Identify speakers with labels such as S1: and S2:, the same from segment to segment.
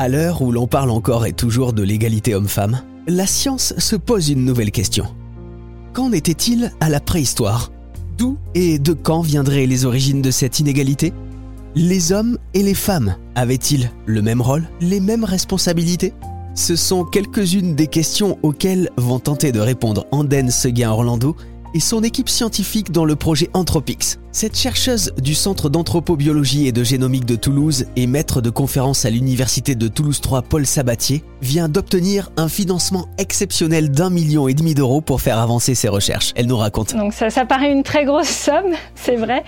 S1: À l'heure où l'on parle encore et toujours de l'égalité homme-femme, la science se pose une nouvelle question. Qu'en était-il à la préhistoire? D'où et de quand viendraient les origines de cette inégalité? Les hommes et les femmes avaient-ils le même rôle, les mêmes responsabilités? Ce sont quelques-unes des questions auxquelles vont tenter de répondre Anden Seguin Orlando et son équipe scientifique dans le projet Anthropix. Cette chercheuse du Centre d'anthropobiologie et de génomique de Toulouse et maître de conférence à l'Université de Toulouse 3 Paul Sabatier vient d'obtenir un financement exceptionnel d'un million et demi d'euros pour faire avancer ses recherches. Elle nous raconte.
S2: Donc ça, ça paraît une très grosse somme, c'est vrai.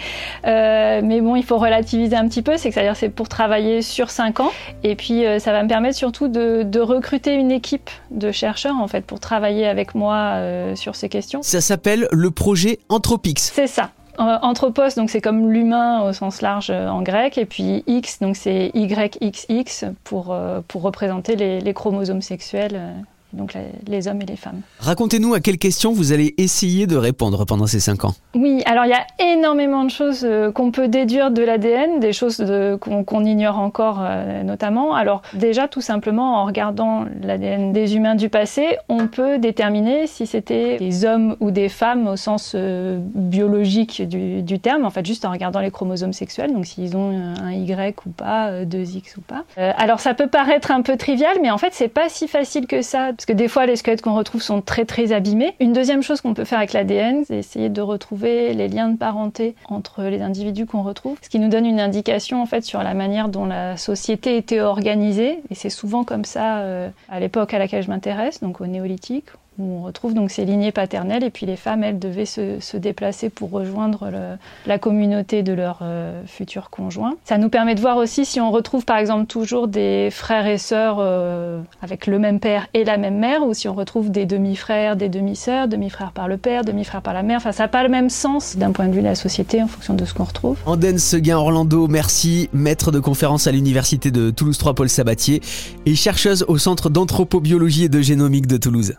S2: Euh, mais bon, il faut relativiser un petit peu, c'est-à-dire c'est pour travailler sur 5 ans. Et puis euh, ça va me permettre surtout de, de, recruter une équipe de chercheurs en fait pour travailler avec moi euh, sur ces questions.
S1: Ça s'appelle le projet Anthropix.
S2: C'est ça. Anthropos, donc c'est comme l'humain au sens large euh, en grec, et puis X, donc c'est YXX pour, euh, pour représenter les, chromosomes sexuels euh, donc les hommes et les femmes.
S1: Racontez-nous à quelles questions vous allez essayer de répondre pendant ces cinq ans.
S2: Oui, alors il y a énormément de choses euh, qu'on peut déduire de l'ADN, des choses qu'on ignore encore euh, notamment. Alors déjà, tout simplement, en regardant l'ADN des humains du passé, on peut déterminer si c'était des hommes ou des femmes au sens euh, biologique du, du, terme, en fait juste en regardant les chromosomes sexuels, donc s'ils ont un Y ou pas, deux X ou pas. alors ça peut paraître un peu trivial, mais en fait c'est pas si facile que ça parce que des fois les squelettes qu'on retrouve sont très très abîmés. Une deuxième chose qu'on peut faire avec l'ADN, c'est essayer de retrouver les liens de parenté entre les individus qu'on retrouve, ce qui nous donne une indication en fait sur la manière dont la société était organisée. Et c'est souvent comme ça euh, à l'époque à laquelle je m'intéresse, donc au néolithique, où on retrouve donc ces lignées paternelles et puis les femmes elles devaient se, déplacer pour rejoindre la communauté de leurs euh, futurs conjoints. Ça nous permet de voir aussi si on retrouve par exemple toujours des frères et sœurs euh, avec le même père et la même mère ou si on retrouve des demi-frères, des demi-sœurs, demi-frères par le père, demi-frères par la mère. Enfin ça n'a pas le même sens d'un point de vue de la société en fonction de ce qu'on retrouve.
S1: Anden Seguin Orlando, merci, maître de conférence à l'université de Toulouse 3 Paul Sabatier et chercheuse au centre d'anthropobiologie et de génomique de Toulouse.